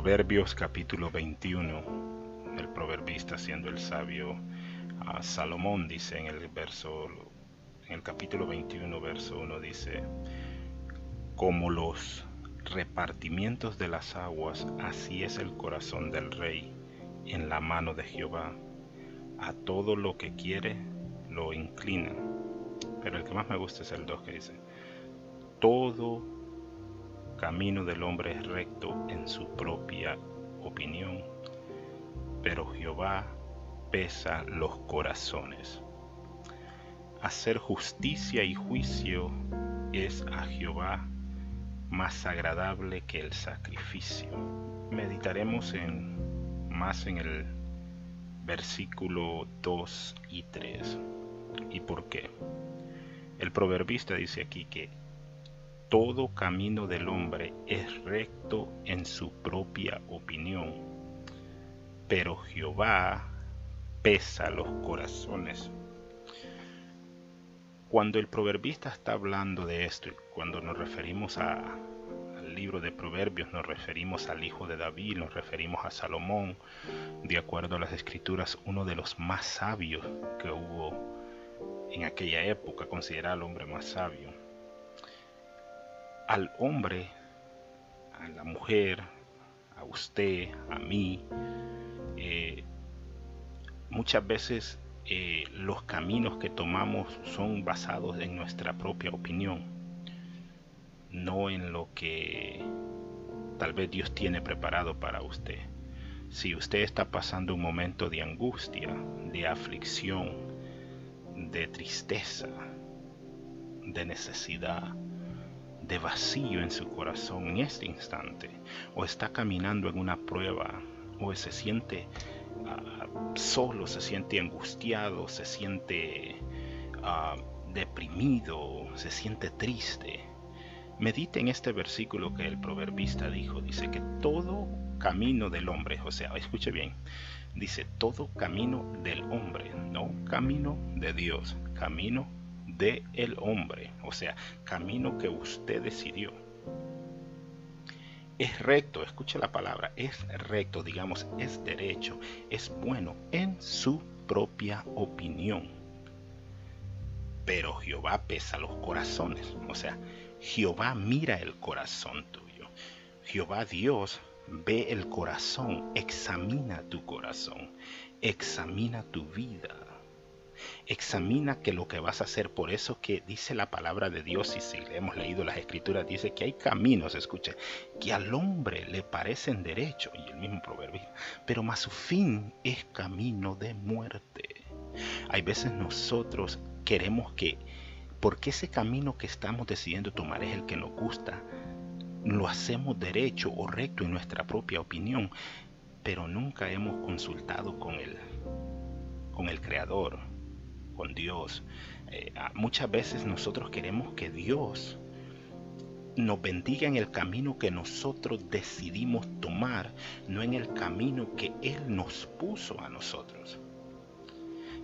Proverbios capítulo 21, el proverbista siendo el sabio a Salomón dice en el verso en el capítulo 21 verso 1 dice como los repartimientos de las aguas así es el corazón del rey en la mano de Jehová. A todo lo que quiere lo inclina pero el que más me gusta es el 2 que dice todo camino del hombre es recto en su propia opinión, pero Jehová pesa los corazones. Hacer justicia y juicio es a Jehová más agradable que el sacrificio. Meditaremos en más en el versículo 2 y 3. ¿Y por qué? El proverbista dice aquí que todo camino del hombre es recto en su propia opinión, pero Jehová pesa los corazones. Cuando el proverbista está hablando de esto, y cuando nos referimos al libro de Proverbios, nos referimos al hijo de David, nos referimos a Salomón, de acuerdo a las escrituras, uno de los más sabios que hubo en aquella época, considerado el hombre más sabio al hombre, a la mujer, a usted, a mí, eh, muchas veces eh, los caminos que tomamos son basados en nuestra propia opinión, no en lo que tal vez Dios tiene preparado para usted. Si usted está pasando un momento de angustia, de aflicción, de tristeza, de necesidad, de vacío en su corazón en este instante, o está caminando en una prueba, o se siente ah, solo, se siente angustiado, se siente ah, deprimido, se siente triste, medite en este versículo que el proverbista dijo, dice que todo camino del hombre, o sea, escuche bien, dice todo camino del hombre, no camino de Dios, camino de el hombre, o sea, camino que usted decidió. Es recto, escuche la palabra, es recto, digamos, es derecho, es bueno en su propia opinión. Pero Jehová pesa los corazones, o sea, Jehová mira el corazón tuyo. Jehová Dios ve el corazón, examina tu corazón, examina tu vida Examina que lo que vas a hacer, por eso que dice la palabra de Dios, y si le hemos leído las escrituras, dice que hay caminos, escuche, que al hombre le parecen derecho, y el mismo proverbio, pero más su fin es camino de muerte. Hay veces nosotros queremos que, porque ese camino que estamos decidiendo tomar es el que nos gusta, lo hacemos derecho o recto en nuestra propia opinión, pero nunca hemos consultado con el, con el Creador, con Dios. Eh, muchas veces nosotros queremos que Dios nos bendiga en el camino que nosotros decidimos tomar, no en el camino que Él nos puso a nosotros.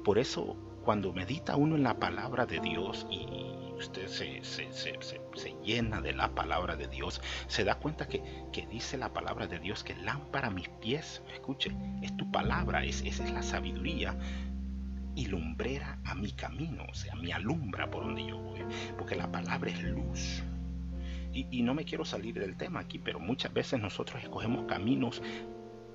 Por eso, cuando medita uno en la palabra de Dios y usted se, se, llena de la palabra de Dios, se da cuenta que, dice la palabra de Dios que lámpara mis pies, escuche, es tu palabra, es, esa es la sabiduría y lumbrera a mi camino, o sea, me alumbra por donde yo voy, porque la palabra es luz. Y, no me quiero salir del tema aquí, pero muchas veces nosotros escogemos caminos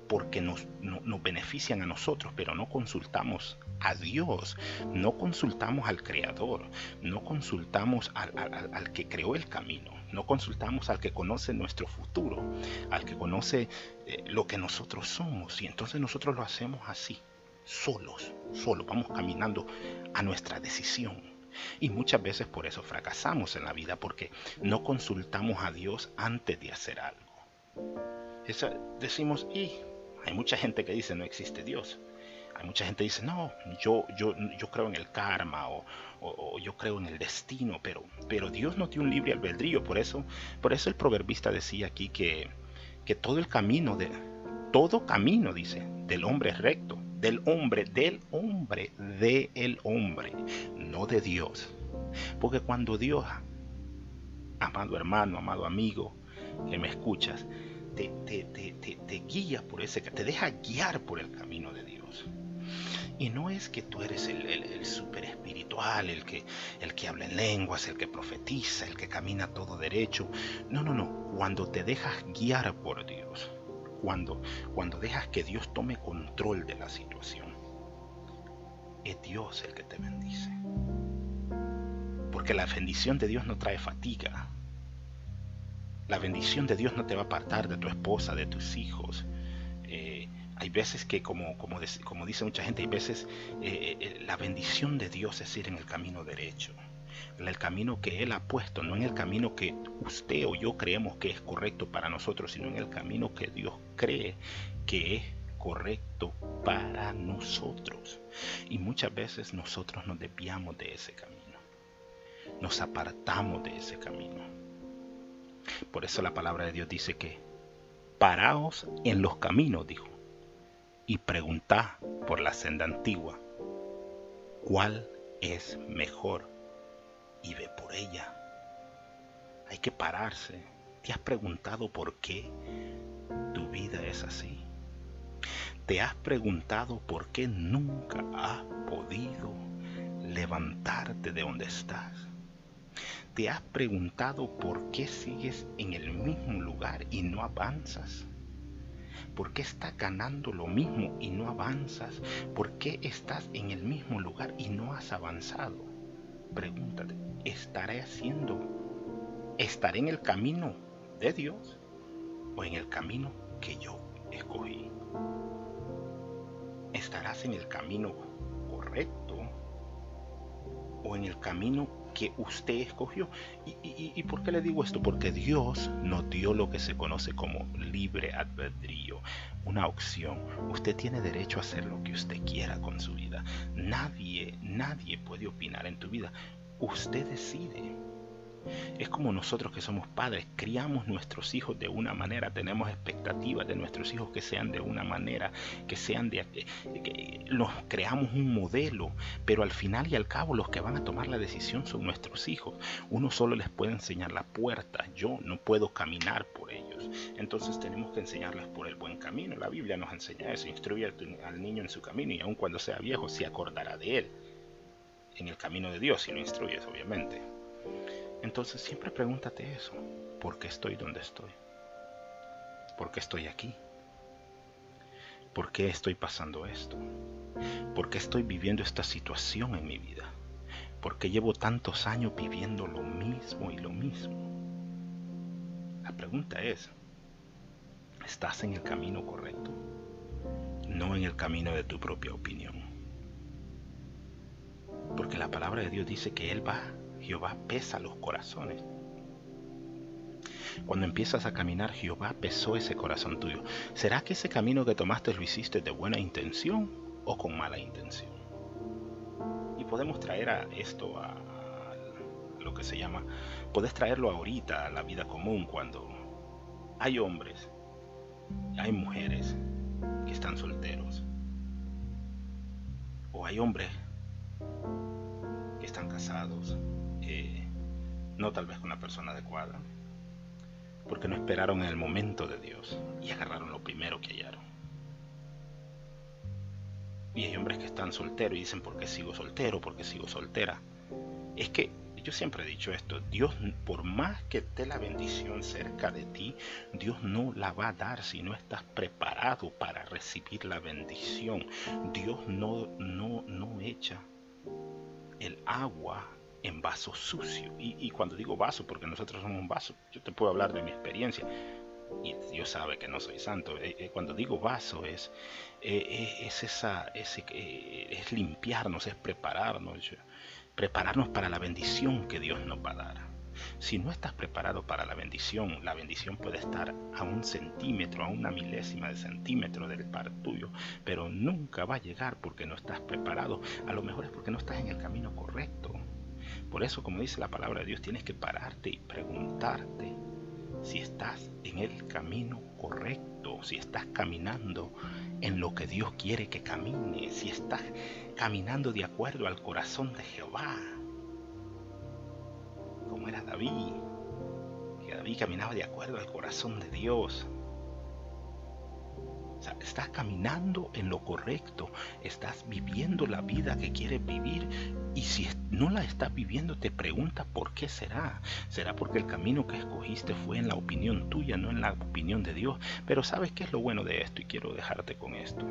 porque nos, nos benefician a nosotros, pero no consultamos a Dios, no consultamos al Creador, no consultamos al, al, que creó el camino, no consultamos al que conoce nuestro futuro, al que conoce eh, lo que nosotros somos, y entonces nosotros lo hacemos así solos, solos, vamos caminando a nuestra decisión. Y muchas veces por eso fracasamos en la vida, porque no consultamos a Dios antes de hacer algo. decimos, y hay mucha gente que dice no existe Dios. Hay mucha gente que dice, no, yo, yo, yo creo en el karma o, yo creo en el destino, pero, pero Dios no tiene un libre albedrío. Por eso, por eso el proverbista decía aquí que, que todo el camino, de, todo camino, dice, del hombre es recto, del hombre, del hombre, de el hombre, no de Dios. Porque cuando Dios, amado hermano, amado amigo, que me escuchas, te, te, guía por ese, te deja guiar por el camino de Dios. Y no es que tú eres el, el, super espiritual, el que, el que habla en lenguas, el que profetiza, el que camina todo derecho. No, no, no. Cuando te dejas guiar por Dios, cuando, cuando dejas que Dios tome control de la situación, es Dios el que te bendice. Porque la bendición de Dios no trae fatiga. La bendición de Dios no te va a apartar de tu esposa, de tus hijos. Eh, hay veces que, como, como, como, dice mucha gente, hay veces eh, eh, la bendición de Dios es ir en el camino derecho. En el camino que Él ha puesto, no en el camino que usted o yo creemos que es correcto para nosotros, sino en el camino que Dios cree que es correcto para nosotros. Y muchas veces nosotros nos desviamos de ese camino. Nos apartamos de ese camino. Por eso la palabra de Dios dice que paraos en los caminos, dijo, y preguntad por la senda antigua, cuál es mejor, y ve por ella. Hay que pararse. ¿Te has preguntado por qué tu vida es así? ¿Te has preguntado por qué nunca has podido levantarte de donde estás? ¿Te has preguntado por qué sigues en el mismo lugar y no avanzas? ¿Por qué estás ganando lo mismo y no avanzas? ¿Por qué estás en el mismo lugar y no has avanzado? Pregúntate, ¿estaré haciendo? ¿Estaré en el camino de Dios o en el camino que yo escogí? estarás en el camino correcto o en el camino que usted escogió. ¿Y, por qué le digo esto? Porque Dios nos dio lo que se conoce como libre albedrío, una opción. Usted tiene derecho a hacer lo que usted quiera con su vida. Nadie, nadie puede opinar en tu vida. Usted decide. Es como nosotros que somos padres, criamos nuestros hijos de una manera, tenemos expectativas de nuestros hijos que sean de una manera, que sean de... Que los creamos un modelo, pero al final y al cabo los que van a tomar la decisión son nuestros hijos. Uno solo les puede enseñar la puerta, yo no puedo caminar por ellos. Entonces tenemos que enseñarles por el buen camino. La Biblia nos enseña eso, instruye al niño en su camino y aun cuando sea viejo se acordará de él en el camino de Dios si lo instruyes, obviamente. Entonces siempre pregúntate eso. ¿Por qué estoy donde estoy? ¿Por qué estoy aquí? ¿Por qué estoy pasando esto? ¿Por qué estoy viviendo esta situación en mi vida? ¿Por qué llevo tantos años viviendo lo mismo y lo mismo? La pregunta es, ¿estás en el camino correcto? No en el camino de tu propia opinión. Porque la palabra de Dios dice que Él va Jehová pesa los corazones. Cuando empiezas a caminar, Jehová pesó ese corazón tuyo. ¿Será que ese camino que tomaste lo hiciste de buena intención o con mala intención? Y podemos traer a esto a, lo que se llama, puedes traerlo ahorita a la vida común cuando hay hombres, hay mujeres que están solteros, o hay hombres que están casados, no tal vez con la persona adecuada, porque no esperaron en el momento de Dios y agarraron lo primero que hallaron. Y hay hombres que están solteros y dicen, ¿por qué sigo soltero? ¿Por qué sigo soltera? Es que yo siempre he dicho esto, Dios por más que esté la bendición cerca de ti, Dios no la va a dar si no estás preparado para recibir la bendición. Dios no, no, no echa el agua en vaso sucio. Y, cuando digo vaso, porque nosotros somos un vaso, yo te puedo hablar de mi experiencia. Y Dios sabe que no soy santo. Eh, eh, cuando digo vaso es, eh, es, esa, es, es limpiarnos, es prepararnos, prepararnos para la bendición que Dios nos va a dar. Si no estás preparado para la bendición, la bendición puede estar a un centímetro, a una milésima de centímetro del par tuyo, pero nunca va a llegar porque no estás preparado. A lo mejor es porque no estás en el camino correcto. Por eso, como dice la palabra de Dios, tienes que pararte y preguntarte si estás en el camino correcto, si estás caminando en lo que Dios quiere que camine, si estás caminando de acuerdo al corazón de Jehová, como era David, que David caminaba de acuerdo al corazón de Dios. estás caminando en lo correcto, estás viviendo la vida que quieres vivir no la estás viviendo te pregunta por qué será. Será porque el camino que escogiste fue en la opinión tuya, no en la opinión de Dios. Pero ¿sabes qué es lo bueno de esto? Y quiero dejarte con esto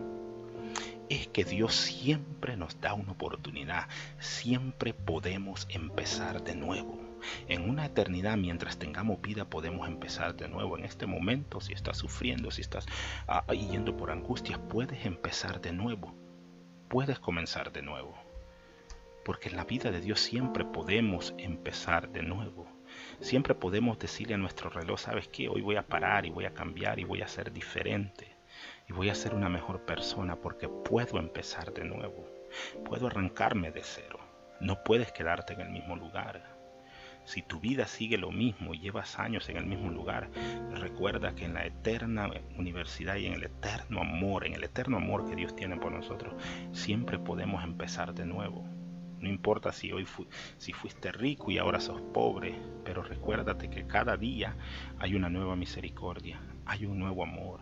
es que Dios siempre nos da una oportunidad, siempre podemos empezar de nuevo. En una eternidad, mientras tengamos vida, podemos empezar de nuevo. En este momento, si estás sufriendo, si estás ah, yendo por angustias, puedes empezar de nuevo. Puedes comenzar de nuevo. Porque en la vida de Dios siempre podemos empezar de nuevo. Siempre podemos decirle a nuestro reloj, ¿sabes qué? Hoy voy a parar y voy a cambiar y voy a ser diferente. Y voy a ser una mejor persona porque puedo empezar de nuevo. Puedo arrancarme de cero. No puedes quedarte en el mismo lugar. Si tu vida sigue lo mismo y llevas años en el mismo lugar, recuerda que en la eterna universidad y en el eterno amor, en el eterno amor que Dios tiene por nosotros, siempre podemos empezar de nuevo. No importa si hoy fuiste rico y ahora sos pobre, pero recuérdate que cada día hay una nueva misericordia, hay un nuevo amor,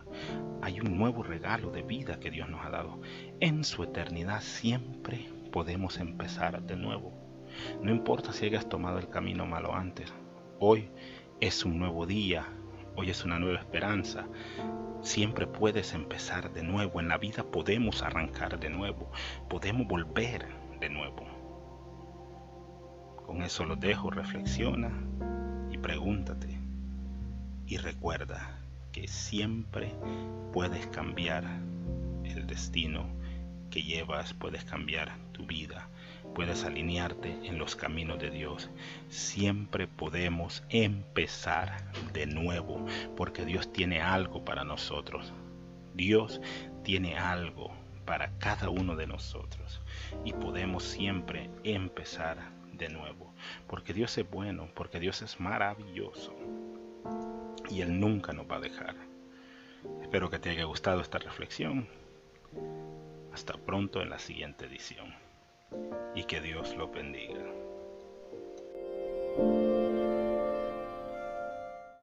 hay un nuevo regalo de vida que Dios nos ha dado. En su eternidad siempre podemos empezar de nuevo. No importa si hayas tomado el camino malo antes, hoy es un nuevo día, hoy es una nueva esperanza. Siempre puedes empezar de nuevo, en la vida podemos arrancar de nuevo, podemos volver de nuevo. Con eso lo dejo, reflexiona y pregúntate. Y recuerda que siempre puedes cambiar el destino que llevas, puedes cambiar tu vida puedes alinearte en los caminos de Dios. Siempre podemos empezar de nuevo porque Dios tiene algo para nosotros. Dios tiene algo para cada uno de nosotros y podemos siempre empezar de nuevo porque Dios es bueno, porque Dios es maravilloso y Él nunca nos va a dejar. Espero que te haya gustado esta reflexión. Hasta pronto en la siguiente edición y que Dios lo bendiga.